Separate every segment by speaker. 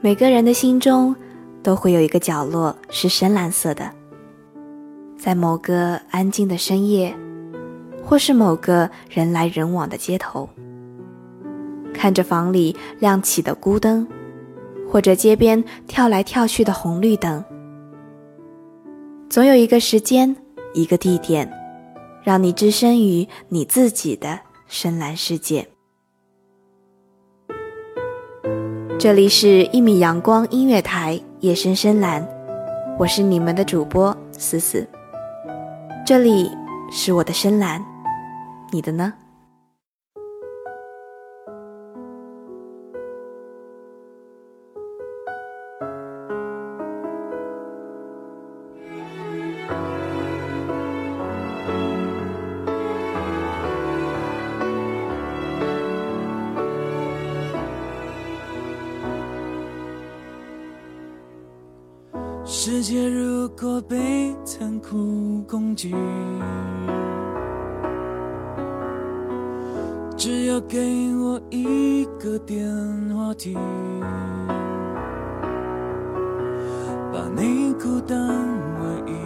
Speaker 1: 每个人的心中都会有一个角落是深蓝色的，在某个安静的深夜，或是某个人来人往的街头，看着房里亮起的孤灯，或者街边跳来跳去的红绿灯，总有一个时间，一个地点，让你置身于你自己的深蓝世界。这里是一米阳光音乐台，夜深深蓝，我是你们的主播思思。这里是我的深蓝，你的呢？
Speaker 2: 世界如果被残酷攻击，只要给我一个电话亭，把你孤单唯一。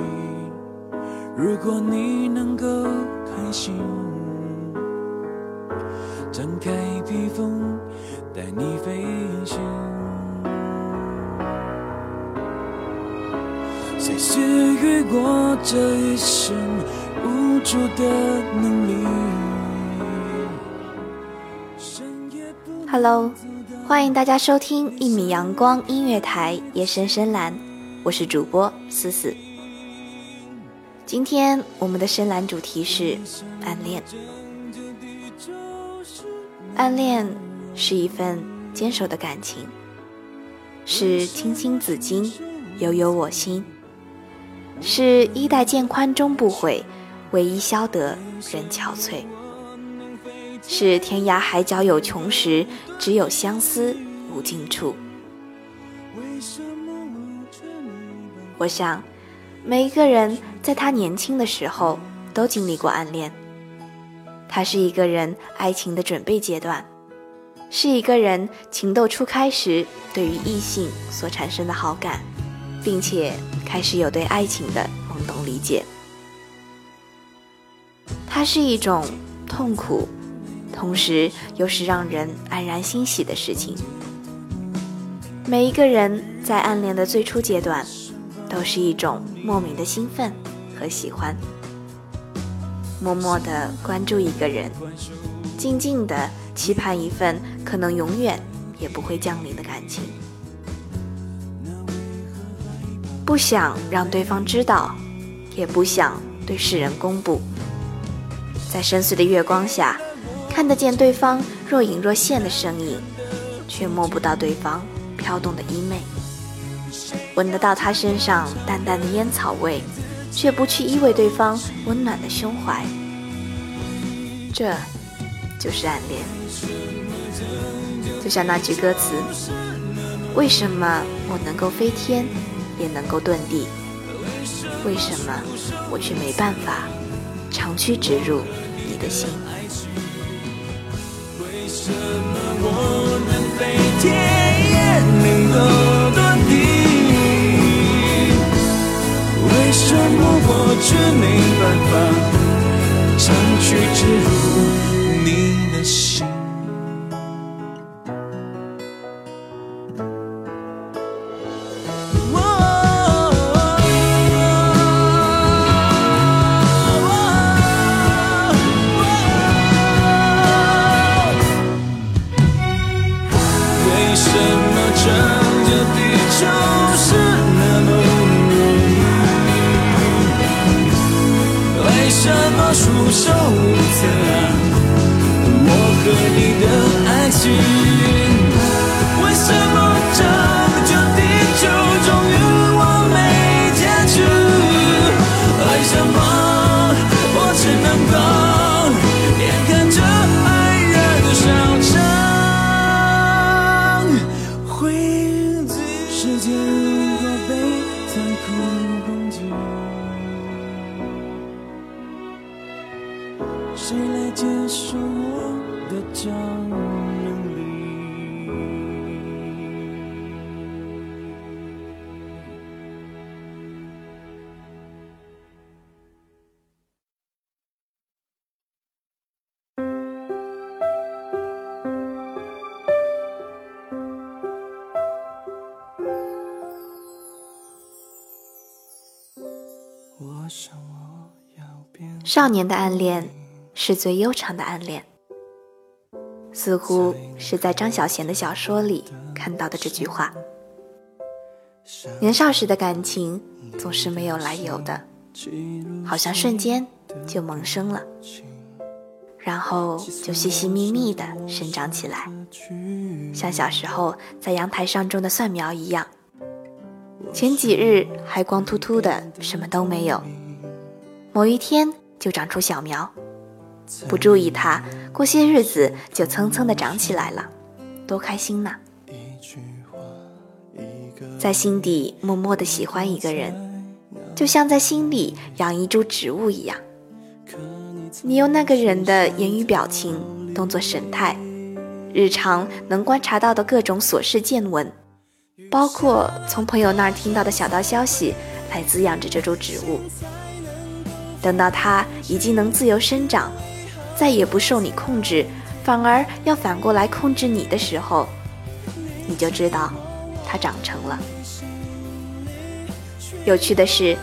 Speaker 2: 如果你能够开心，展开披风，带你飞赐予我这一生无助的能力
Speaker 1: ？Hello，欢迎大家收听一米阳光音乐台夜深深蓝，我是主播思思。今天我们的深蓝主题是暗恋。暗恋是一份坚守的感情，是青青子衿，悠悠我心。是衣带渐宽终不悔，为伊消得人憔悴。是天涯海角有穷时，只有相思无尽处。我想，每一个人在他年轻的时候都经历过暗恋。它是一个人爱情的准备阶段，是一个人情窦初开时对于异性所产生的好感。并且开始有对爱情的懵懂理解，它是一种痛苦，同时又是让人黯然欣喜的事情。每一个人在暗恋的最初阶段，都是一种莫名的兴奋和喜欢，默默的关注一个人，静静的期盼一份可能永远也不会降临的感情。不想让对方知道，也不想对世人公布。在深邃的月光下，看得见对方若隐若现的身影，却摸不到对方飘动的衣袂；闻得到他身上淡淡的烟草味，却不去依偎对方温暖的胸怀。这，就是暗恋。就像那句歌词：“为什么我能够飞天？”也能够遁地，为什么我却没办法长驱直入你的心？
Speaker 2: 为什么我能飞天也能够遁地？为什么我却没办法长驱直入和你的爱情，为什么拯救地球终于我没坚持？爱什么？我只能够眼看着爱燃烧成灰烬。时间如果被残酷攻击，谁来结束我？
Speaker 1: 少年的暗恋是最悠长的暗恋。似乎是在张小娴的小说里看到的这句话。年少时的感情总是没有来由的，好像瞬间就萌生了，然后就细细密密的生长起来，像小时候在阳台上种的蒜苗一样。前几日还光秃秃的，什么都没有，某一天就长出小苗，不注意它，过些日子就蹭蹭的长起来了，多开心呐！在心底默默的喜欢一个人，就像在心里养一株植物一样。你用那个人的言语、表情、动作、神态，日常能观察到的各种琐事见闻，包括从朋友那儿听到的小道消息，来滋养着这株植物。等到它已经能自由生长，再也不受你控制，反而要反过来控制你的时候，你就知道。它长成了。有趣的是，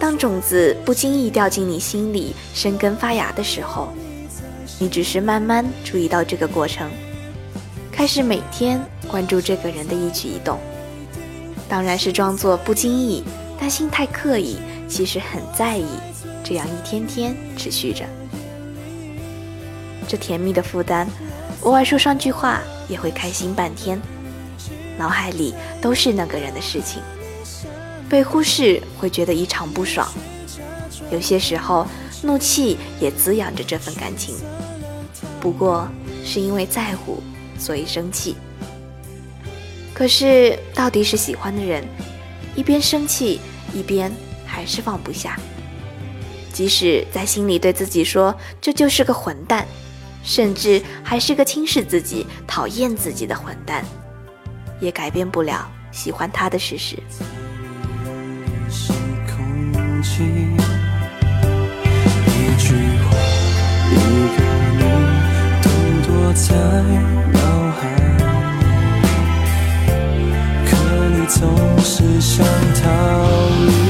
Speaker 1: 当种子不经意掉进你心里生根发芽的时候，你只是慢慢注意到这个过程，开始每天关注这个人的一举一动。当然是装作不经意，但心态刻意，其实很在意。这样一天天持续着，这甜蜜的负担，偶尔说上句话也会开心半天。脑海里都是那个人的事情，被忽视会觉得异常不爽。有些时候，怒气也滋养着这份感情，不过是因为在乎，所以生气。可是，到底是喜欢的人，一边生气，一边还是放不下。即使在心里对自己说这就是个混蛋，甚至还是个轻视自己、讨厌自己的混蛋。也改变不了喜欢他的事实。
Speaker 2: 可你总是想逃离。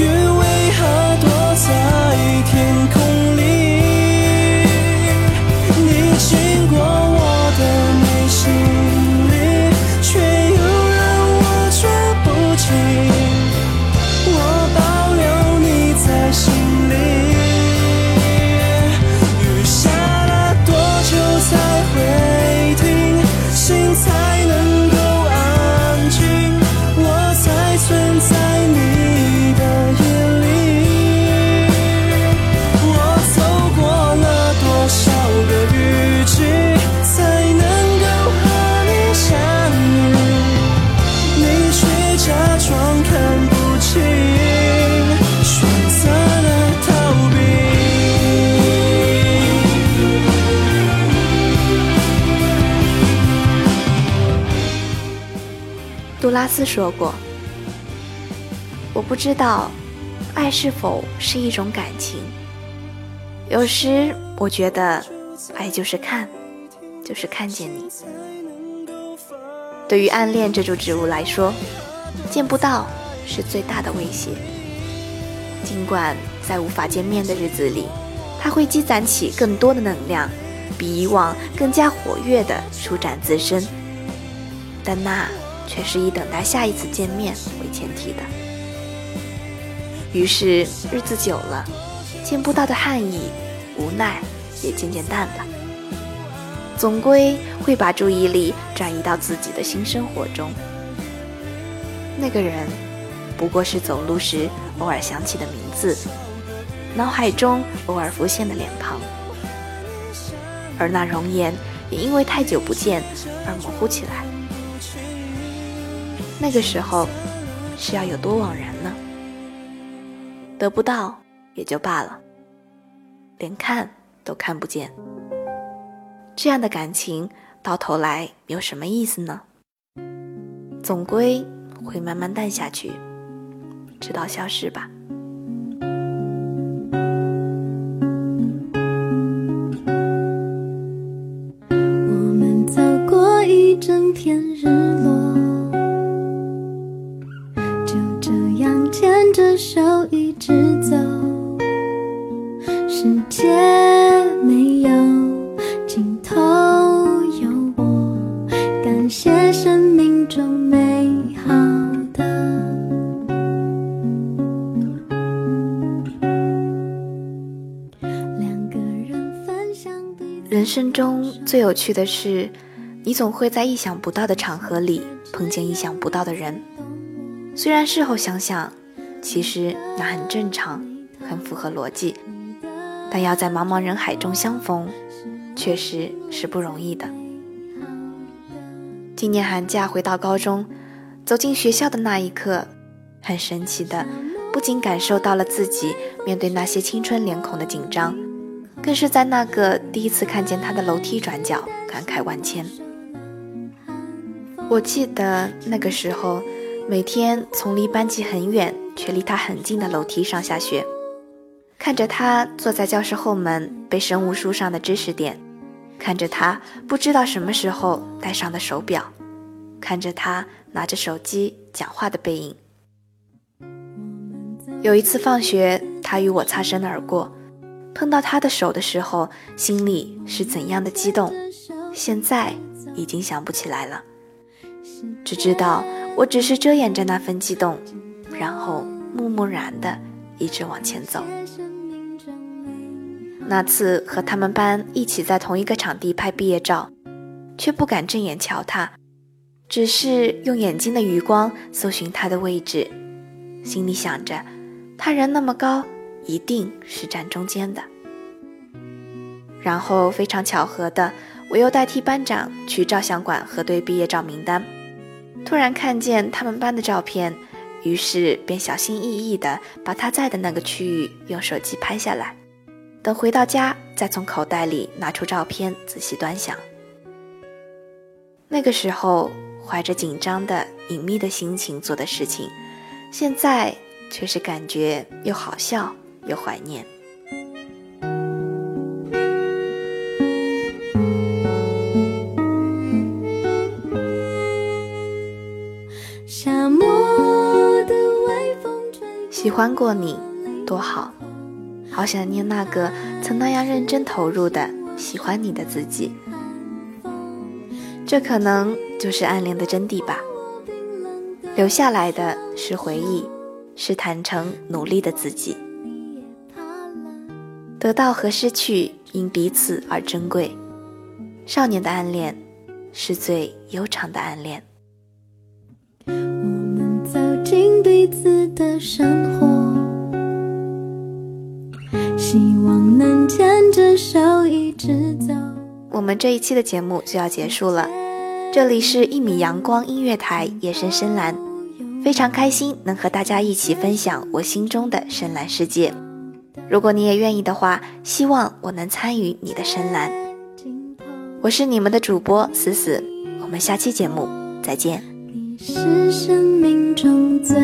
Speaker 2: 绝望
Speaker 1: 杜拉斯说过：“我不知道，爱是否是一种感情。有时我觉得，爱就是看，就是看见你。对于暗恋这株植物来说，见不到是最大的威胁。尽管在无法见面的日子里，它会积攒起更多的能量，比以往更加活跃地舒展自身，但那……”却是以等待下一次见面为前提的。于是日子久了，见不到的汗意、无奈也渐渐淡了。总归会把注意力转移到自己的新生活中。那个人，不过是走路时偶尔想起的名字，脑海中偶尔浮现的脸庞，而那容颜也因为太久不见而模糊起来。那个时候是要有多枉然呢？得不到也就罢了，连看都看不见，这样的感情到头来有什么意思呢？总归会慢慢淡下去，直到消失吧。
Speaker 3: 生中
Speaker 1: 最有趣的是，你总会在意想不到的场合里碰见意想不到的人。虽然事后想想，其实那很正常，很符合逻辑，但要在茫茫人海中相逢，确实是不容易的。今年寒假回到高中，走进学校的那一刻，很神奇的，不仅感受到了自己面对那些青春脸孔的紧张，更是在那个第一次看见他的楼梯转角感慨万千。我记得那个时候。每天从离班级很远却离他很近的楼梯上下学，看着他坐在教室后门背生物书上的知识点，看着他不知道什么时候戴上的手表，看着他拿着手机讲话的背影。有一次放学，他与我擦身而过，碰到他的手的时候，心里是怎样的激动，现在已经想不起来了，只知道。我只是遮掩着那份激动，然后木木然的一直往前走。那次和他们班一起在同一个场地拍毕业照，却不敢正眼瞧他，只是用眼睛的余光搜寻他的位置，心里想着，他人那么高，一定是站中间的。然后非常巧合的，我又代替班长去照相馆核对毕业照名单。突然看见他们班的照片，于是便小心翼翼地把他在的那个区域用手机拍下来，等回到家再从口袋里拿出照片仔细端详。那个时候怀着紧张的隐秘的心情做的事情，现在却是感觉又好笑又怀念。喜欢过你，多好，好想念那个曾那样认真投入的喜欢你的自己。这可能就是暗恋的真谛吧。留下来的是回忆，是坦诚努力的自己。得到和失去因彼此而珍贵。少年的暗恋，是最悠长的暗恋。
Speaker 3: 我们走进彼此的生活，希望能牵着手一直走。
Speaker 1: 我们这一期的节目就要结束了，这里是一米阳光音乐台夜深深蓝，非常开心能和大家一起分享我心中的深蓝世界。如果你也愿意的话，希望我能参与你的深蓝。我是你们的主播思思，我们下期节目再见。
Speaker 3: 你是生命中最。